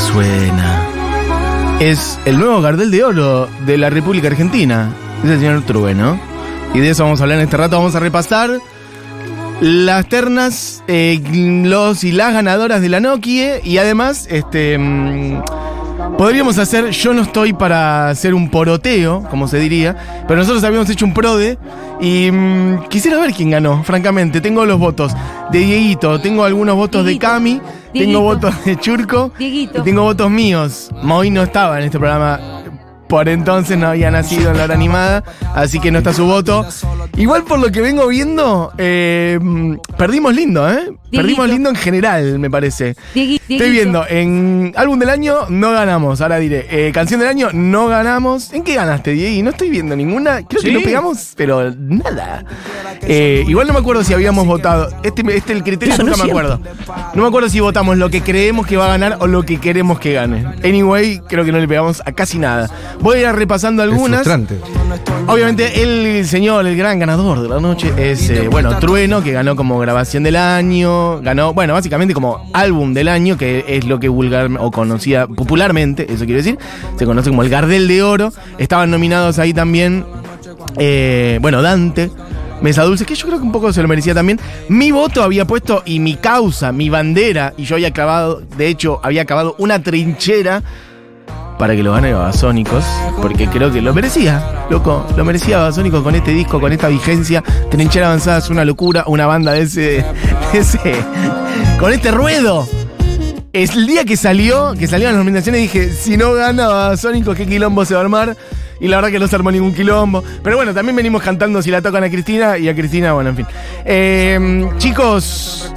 suena. Es el nuevo Gardel de Oro de la República Argentina. Es el señor Trueno. Y de eso vamos a hablar en este rato. Vamos a repasar las ternas, eh, los y las ganadoras de la Nokia. Y además, este. mm, Podríamos hacer, yo no estoy para hacer un poroteo, como se diría, pero nosotros habíamos hecho un prode y mm, quisiera ver quién ganó, francamente. Tengo los votos de Dieguito, tengo algunos votos Dieguito, de Cami, Dieguito. tengo votos de Churco Dieguito. y tengo votos míos. Moy no estaba en este programa, por entonces no había nacido en la hora animada, así que no está su voto. Igual por lo que vengo viendo, eh, mm, perdimos lindo, ¿eh? Perdimos lindo en general, me parece. Diegui- Estoy Dieguito. viendo, en álbum del año no ganamos, ahora diré. Eh, canción del año no ganamos. ¿En qué ganaste, Diego? No estoy viendo ninguna. Creo que Sí. no pegamos, pero nada. Eh, igual no me acuerdo si habíamos votado. Este, este el criterio Eso no nunca es me acuerdo. No me acuerdo si votamos lo que creemos que va a ganar o lo que queremos que gane. Anyway, creo que no le pegamos a casi nada. Voy a ir repasando algunas. Obviamente el señor, el gran ganador de la noche es, eh, bueno, Trueno, que ganó como grabación del año, ganó, bueno, básicamente como álbum del año, que es lo que vulgar o conocía popularmente, eso quiero decir, se conoce como el Gardel de Oro. Estaban nominados ahí también, eh, bueno, Dante. Mesa Dulce, que yo creo que un poco se lo merecía también. Mi voto había puesto y mi causa, mi bandera, y yo había clavado, de hecho, había acabado una trinchera para que lo gane Babasónicos, porque creo que lo merecía, loco, lo merecía Babasónicos con este disco, con esta vigencia. Trinchera Avanzada es una locura, una banda de ese, ese con este ruedo. Es el día que salió, que salieron las nominaciones, dije, si no gana Babasónicos, qué quilombo se va a armar. Y la verdad que no se armó ningún quilombo. Pero bueno, también venimos cantando si la tocan a Cristina y a Cristina, bueno, en fin. Eh, chicos,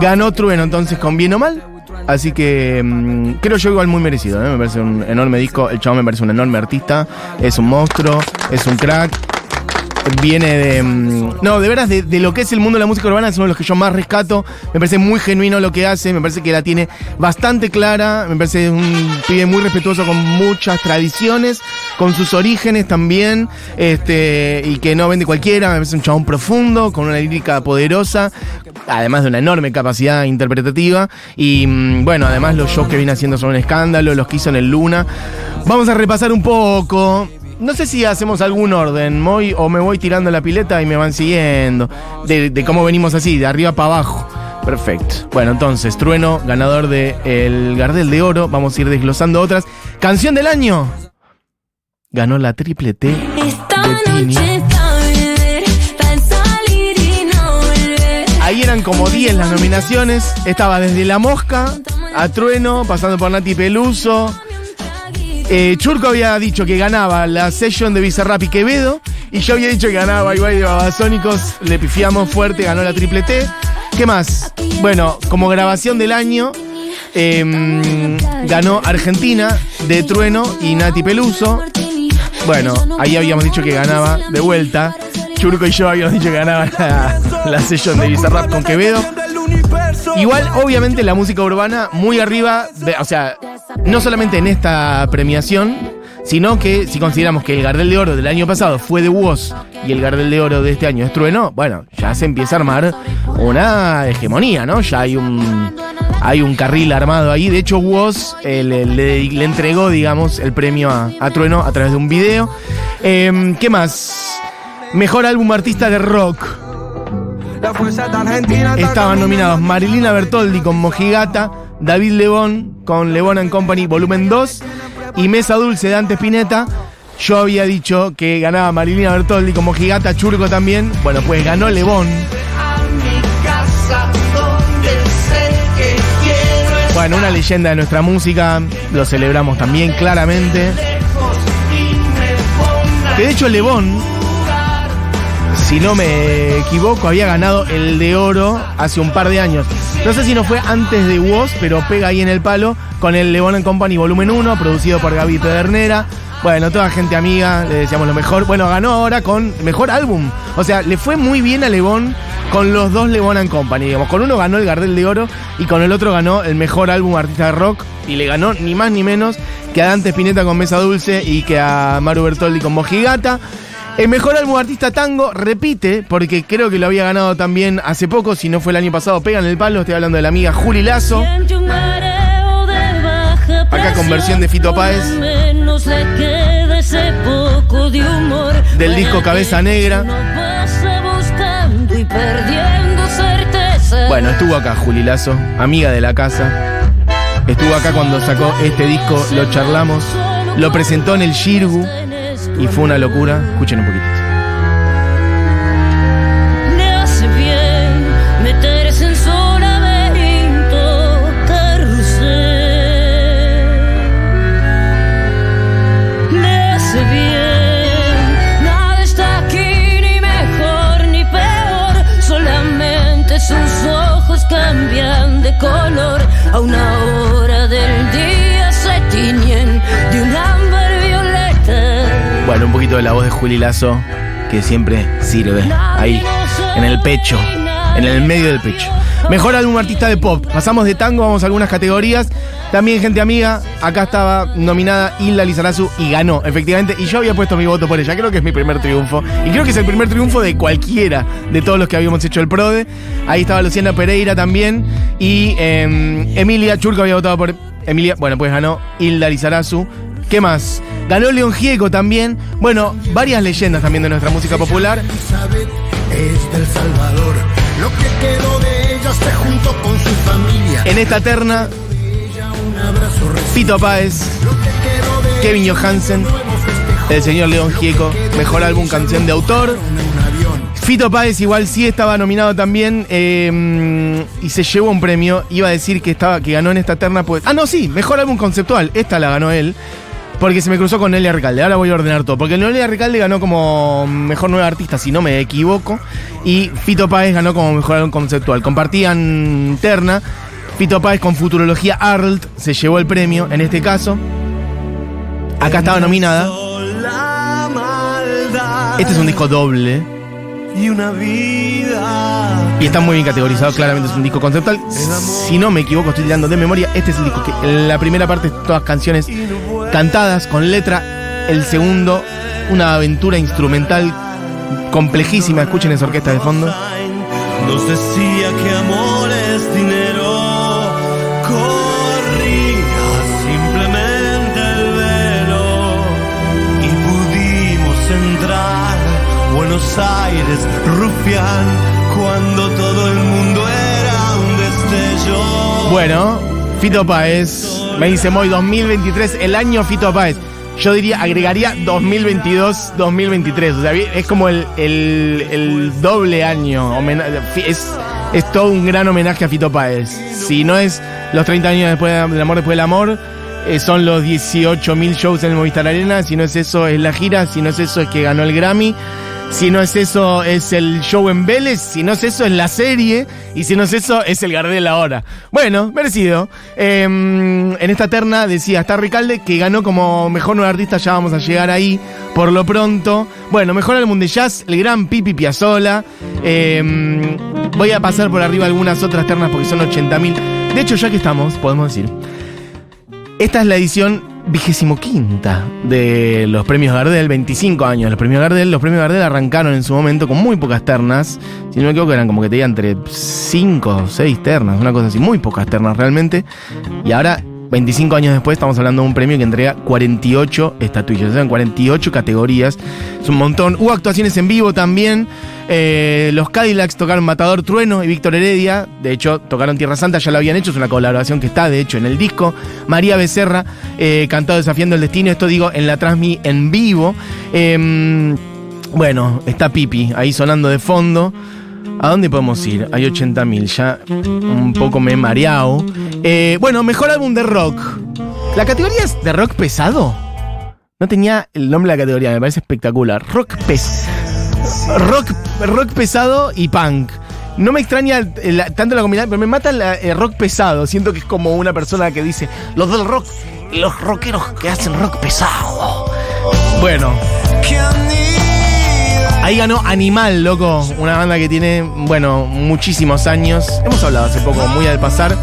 ganó Trueno entonces con bien o mal. Así que mm, creo yo igual muy merecido, ¿eh? me parece un enorme disco, el chavo me parece un enorme artista, es un monstruo, es un crack, viene de... mm, No, de veras, de, lo que es el mundo de la música urbana es uno de los que yo más rescato, me parece muy genuino lo que hace, me parece que la tiene bastante clara, me parece un pibe muy respetuoso con muchas tradiciones, con sus orígenes también, este, y que no vende cualquiera, me parece un chabón profundo, con una lírica poderosa, además de una enorme capacidad interpretativa. Y mm, bueno, además los shows que viene haciendo son un escándalo, los que hizo en el Luna. Vamos a repasar un poco. No sé si hacemos algún orden, Moy, o me voy tirando la pileta y me van siguiendo. De, de cómo venimos así, de arriba para abajo. Perfecto. Bueno, entonces, Trueno, ganador de el Gardel de Oro. Vamos a ir desglosando otras. Canción del año. Ganó la triple T Esta de Tini. noche pa' beber, pa' salir y no volver. Ahí eran como 10 las nominaciones. Estaba desde La Mosca a Trueno, pasando por Nati Peluso. Eh, Churco había dicho que ganaba la session de Bizarrap y Quevedo. Y yo había dicho que ganaba Ibai de Babasónicos. Le pifiamos fuerte, ganó la triple T. ¿Qué más? Bueno, como grabación del año, em, ganó Argentina de Trueno y Nati Peluso. Bueno, ahí habíamos dicho que ganaba de vuelta. Churco y yo habíamos dicho que ganaba la, la session de Bizarrap con Quevedo. Igual, obviamente, la música urbana muy arriba, de- o sea, no solamente en esta premiación, sino que si consideramos que el Gardel de Oro del año pasado fue de Woz y el Gardel de Oro de este año es Trueno, bueno, ya se empieza a armar una hegemonía, ¿no? Ya hay un, hay un carril armado ahí. De hecho, Woz eh, le, le- le entregó, digamos, el premio a, a Trueno a través de un video. Em, ¿Qué más? Mejor álbum artista de rock. Estaban nominados Marilina Bertoldi con Mojigata, David Lebón con Lebón and Company Volumen 2 y Mesa Dulce de Dante Spinetta. Yo había dicho que ganaba Marilina Bertoldi con Mojigata, Churco también. Bueno, pues ganó Lebón. Bueno, una leyenda de nuestra música, lo celebramos también claramente. De hecho Lebón, si no me equivoco, había ganado el de oro hace un par de años. No sé si no fue antes de Woz, pero pega ahí en el palo con el Lebón Company Volumen 1, producido por Gaby Pedernera. Bueno, toda gente amiga, le deseamos lo mejor. Bueno, ganó ahora con mejor álbum. O sea, le fue muy bien a Lebón con los dos Lebón and Company. Digamos, con uno ganó el Gardel de Oro y con el otro ganó el mejor álbum artista de rock. Y le ganó ni más ni menos que a Dante Spinetta con Mesa Dulce y que a Maru Bertoldi con Mojigata. El mejor álbum artista tango repite, porque creo que lo había ganado también hace poco, si no fue el año pasado, pegan el palo, estoy hablando de la amiga Juli Lazo. Acá con versión de Fito Páez. Del disco Cabeza Negra. Bueno, estuvo acá Juli Lazo, amiga de la casa. Estuvo acá cuando sacó este disco, lo charlamos. Lo presentó en el Shirgu y fue una locura. Escuchen un poquito. Le hace bien meterse en su laberinto carrusel. Le hace bien, nada está aquí ni mejor ni peor. Solamente sus ojos cambian de color a una de la voz de Juli Lazo, que siempre sirve. Ahí, en el pecho, en el medio del pecho. Mejor álbum artista de pop. Pasamos de tango, vamos a algunas categorías. También, gente amiga, acá estaba nominada Hilda Lizarazu y ganó, efectivamente. Y yo había puesto mi voto por ella. Creo que es mi primer triunfo. Y creo que es el primer triunfo de cualquiera de todos los que habíamos hecho el PRODE. Ahí estaba Luciana Pereira también. Y eh, Emilia Churco había votado por Emilia. Bueno, pues ganó Hilda Lizarazu. ¿Qué más? Ganó León Gieco también. Bueno, varias leyendas también de nuestra música popular. Es del Salvador. Lo que quedó de ella se juntó con su familia. En esta terna. Fito Páez, Kevin Johansen, el señor León Gieco, mejor álbum canción de autor. Fito Páez igual sí estaba nominado también eh, y se llevó un premio. Iba a decir que estaba que ganó en esta terna, pues. Ah, no, sí, mejor álbum conceptual. Esta la ganó él. Porque se me cruzó con Nelia Recalde. Ahora voy a ordenar todo. Porque Nelia Recalde ganó como mejor nueva artista, si no me equivoco. Y Fito Páez ganó como mejor álbum conceptual. Compartían terna. Fito Páez con Futurología Arlt se llevó el premio en este caso. Acá estaba nominada. Este es un disco doble. y una vida. Y está muy bien categorizado, claramente es un disco conceptual. Si no me equivoco, estoy tirando de memoria. Este es el disco que la primera parte todas canciones cantadas con letra. El segundo, una aventura instrumental complejísima. Escuchen esa orquesta de fondo. Nos decía que amor es dinero. Corría simplemente el velo y pudimos entrar. Buenos Aires, rufián, cuando todo el mundo era un destello. Bueno, Fito Páez. Me dice Moy 2023, el año Fito Páez. Yo diría, agregaría 2022-2023. O sea, es como el, el- doble año. Es, es todo un gran homenaje a Fito Páez. Si no es los 30 años después del amor después del amor, eh, son los 18.000 shows en el Movistar Arena. Si no es eso, es la gira. Si no es eso, es que ganó el Grammy. Si no es eso, es el show en Vélez. Si no es eso, es la serie. Y si no es eso, es el Gardel ahora. Bueno, merecido. Eh, en esta terna decía, está Ricalde, que ganó como mejor nuevo artista. Ya vamos a llegar ahí por lo pronto. Bueno, mejor álbum de jazz, el gran Pipi Piazzola. Eh, voy a pasar por arriba algunas otras ternas porque son 80.000. De hecho, ya que estamos, podemos decir. Esta es la edición vigésimo quinta de los premios Gardel, 25 años los premios Gardel. Los premios Gardel arrancaron en su momento con muy pocas ternas. Si no me equivoco, eran como que tenían entre 5 o 6 ternas, una cosa así, muy pocas ternas realmente. Y ahora, 25 años después, estamos hablando de un premio que entrega 48 estatuillas, o sea, en 48 categorías. Es un montón. Hubo actuaciones en vivo también. Eh, los Cadillacs tocaron Matador Trueno y Víctor Heredia. De hecho, tocaron Tierra Santa, ya lo habían hecho. Es una colaboración que está, de hecho, en el disco. María Becerra eh, cantó Desafiando el Destino. Esto digo en la Transmi en vivo. Eh, bueno, está Pipi ahí sonando de fondo. ¿A dónde podemos ir? Hay 80.000, ya un poco me he mareado. Eh, bueno, mejor álbum de rock. ¿La categoría es de rock pesado? No tenía el nombre de la categoría, me parece espectacular. Rock pes. Rock, rock pesado y punk. No me extraña tanto la combinación, pero me mata el rock pesado. Siento que es como una persona que dice, los del rock, los rockeros que hacen rock pesado. Bueno, Ahí ganó Animal, loco, una banda que tiene, bueno, muchísimos años. Hemos hablado hace poco, muy al pasar.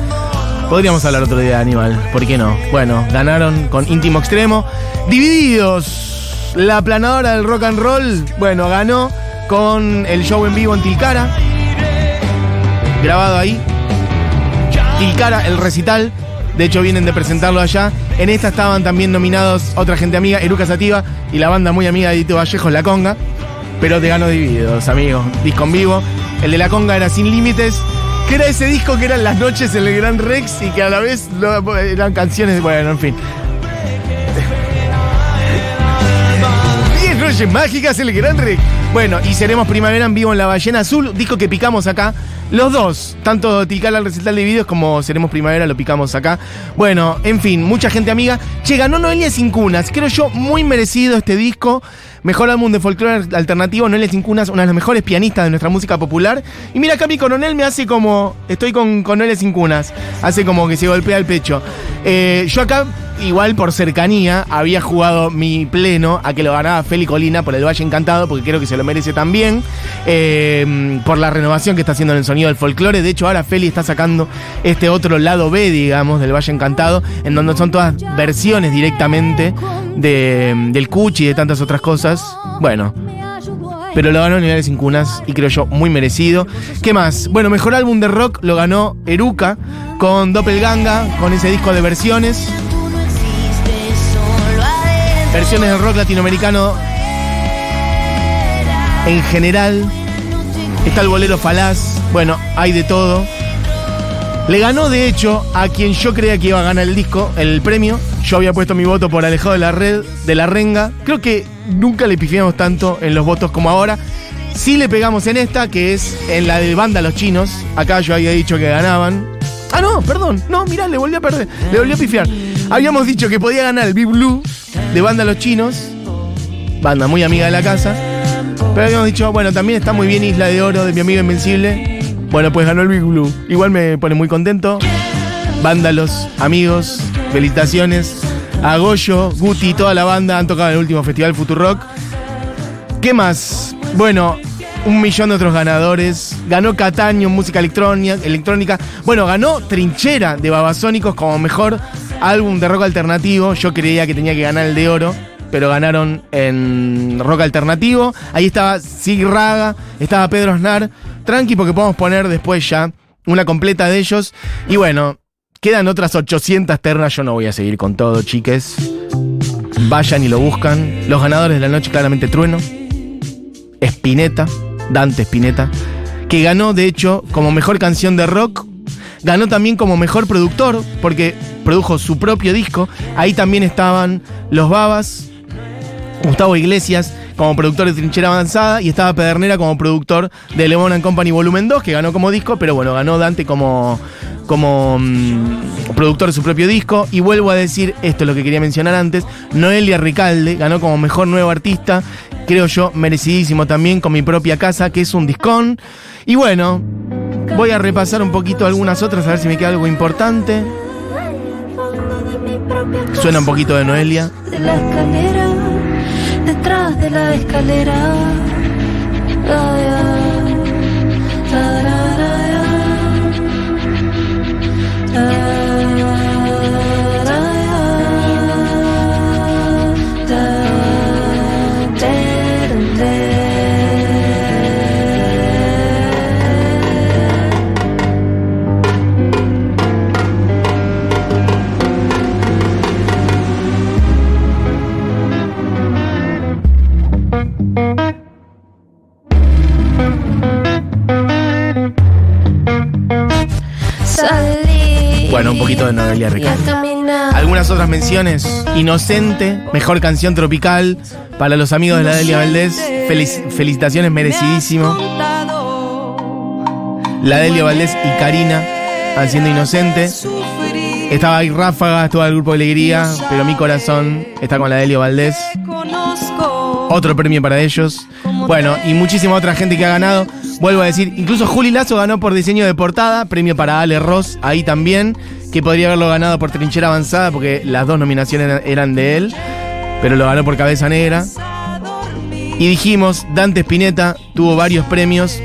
Podríamos hablar otro día de Animal, ¿por qué no? Bueno, ganaron con Íntimo Extremo. Divididos, la planadora del rock and roll, bueno, ganó con el show en vivo en Tilcara. Grabado ahí. Tilcara, el recital. De hecho, vienen de presentarlo allá. En esta estaban también nominados otra gente amiga, Eruca Sativa y la banda muy amiga de Dito Vallejo, La Conga. Pero te ganó divididos, amigos. Disco en vivo. El de La Conga era Sin Límites. Que era ese disco que eran las noches en el Gran Rex y que a la vez eran canciones. Bueno, en fin. 10 noches mágicas en el Gran Rex. Bueno, y seremos primavera en vivo en La Ballena Azul, disco que picamos acá. Los dos, tanto Tilcal al recital de videos como Seremos Primavera lo picamos acá. Bueno, en fin, mucha gente amiga. Che, ganó Noelia Sin Cunas. Creo yo muy merecido este disco. Mejor álbum de folclore alternativo, Noelia Sin Cunas, una de las mejores pianistas de nuestra música popular. Y mira acá mi coronel me hace como. Estoy con, con Noelia Sin Cunas. Hace como que se golpea el pecho. Eh, yo acá igual por cercanía, había jugado mi pleno a que lo ganaba Feli Colina por el Valle Encantado, porque creo que se lo merece también, eh, por la renovación que está haciendo en el sonido del folclore. De hecho, ahora Feli está sacando este otro lado B, digamos, del Valle Encantado, en donde son todas versiones directamente de, del Cuchi y de tantas otras cosas. Bueno. Pero lo ganó Niveles Sin Cunas y creo yo muy merecido. ¿Qué más? Bueno, mejor álbum de rock lo ganó Eruca con Doppelganga, con ese disco de versiones. Versiones del rock latinoamericano en general. Está el bolero falaz. Bueno, hay de todo. Le ganó, de hecho, a quien yo creía que iba a ganar el disco, el premio. Yo había puesto mi voto por Alejado de la Red, de la Renga. Creo que nunca le pifiamos tanto en los votos como ahora. Sí le pegamos en esta, que es en la de Banda Los Chinos. Acá yo había dicho que ganaban. Ah, no, perdón. No, mirá, le volví a perder. Le volví a pifiar. Habíamos dicho que podía ganar el Big Blue de Banda Los Chinos. Banda muy amiga de la casa. Pero habíamos dicho, bueno, también está muy bien Isla de Oro de mi amigo Invencible. Bueno, pues ganó el Big Blue. Igual me pone muy contento. Vándalos, amigos, felicitaciones. A Goyo, Guti y toda la banda han tocado en el último festival Futurock. ¿Qué más? Bueno, un millón de otros ganadores. Ganó Cataño en música electrónica. Bueno, ganó Trinchera de Babasónicos como mejor álbum de rock alternativo. Yo creía que tenía que ganar el de oro, pero ganaron en rock alternativo. Ahí estaba Sig Raga, estaba Pedro Snar. Tranqui, porque podemos poner después ya una completa de ellos. Y bueno, quedan otras 800 ternas. Yo no voy a seguir con todo, chiques. Vayan y lo buscan. Los ganadores de la noche, claramente Trueno. Spinetta, Dante Spinetta, que ganó de hecho como mejor canción de rock, ganó también como mejor productor, porque produjo su propio disco, ahí también estaban Los Babas, Gustavo Iglesias como productor de Trinchera Avanzada y estaba Pedernera como productor de Lemon and Company Volumen 2, que ganó como disco, pero bueno, ganó Dante como, como mm, productor de su propio disco. Y vuelvo a decir, esto es lo que quería mencionar antes, Noelia Ricalde ganó como mejor nuevo artista, creo yo, merecidísimo también con mi propia casa, que es un discón. Y bueno, voy a repasar un poquito algunas otras, a ver si me queda algo importante. Suena un poquito de Noelia. Detrás de la escalera. Poquito de Noelia caminar. Algunas otras menciones. Inocente, mejor canción tropical. Para los amigos de la Delia Valdés, felici- felicitaciones, merecidísimo. La Delia Valdés y Karina haciendo Inocente. Estaba ahí Ráfaga, estuvo el grupo de Alegría, pero mi corazón está con la Delia Valdés. Otro premio para ellos. Bueno, y muchísima otra gente que ha ganado. Vuelvo a decir, incluso Juli Lazo ganó por diseño de portada, premio para Ale Ross, ahí también, que podría haberlo ganado por trinchera avanzada, porque las dos nominaciones eran- de él, pero lo ganó por cabeza negra. Y dijimos, Dante Spinetta tuvo varios premios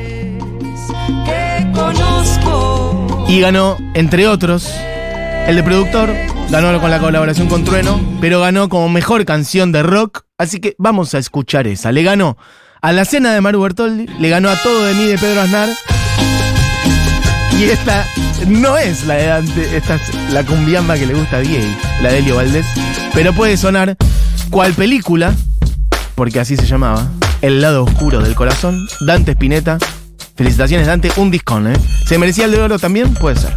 y ganó, entre otros, el de productor, ganó con la colaboración con Trueno, pero ganó como mejor canción de rock, así que vamos a escuchar esa. Le ganó a La Cena de Maru Bertoldi, le ganó a Todo de mí de Pedro Aznar Y esta no es la de Dante, esta es la cumbiamba que le gusta a Diego, la de Elio Valdés. Pero puede sonar cual película, porque así se llamaba, El lado oscuro del corazón, Dante Spinetta. Felicitaciones Dante, un discón, ¿eh? ¿Se merecía el de oro también? Puede ser.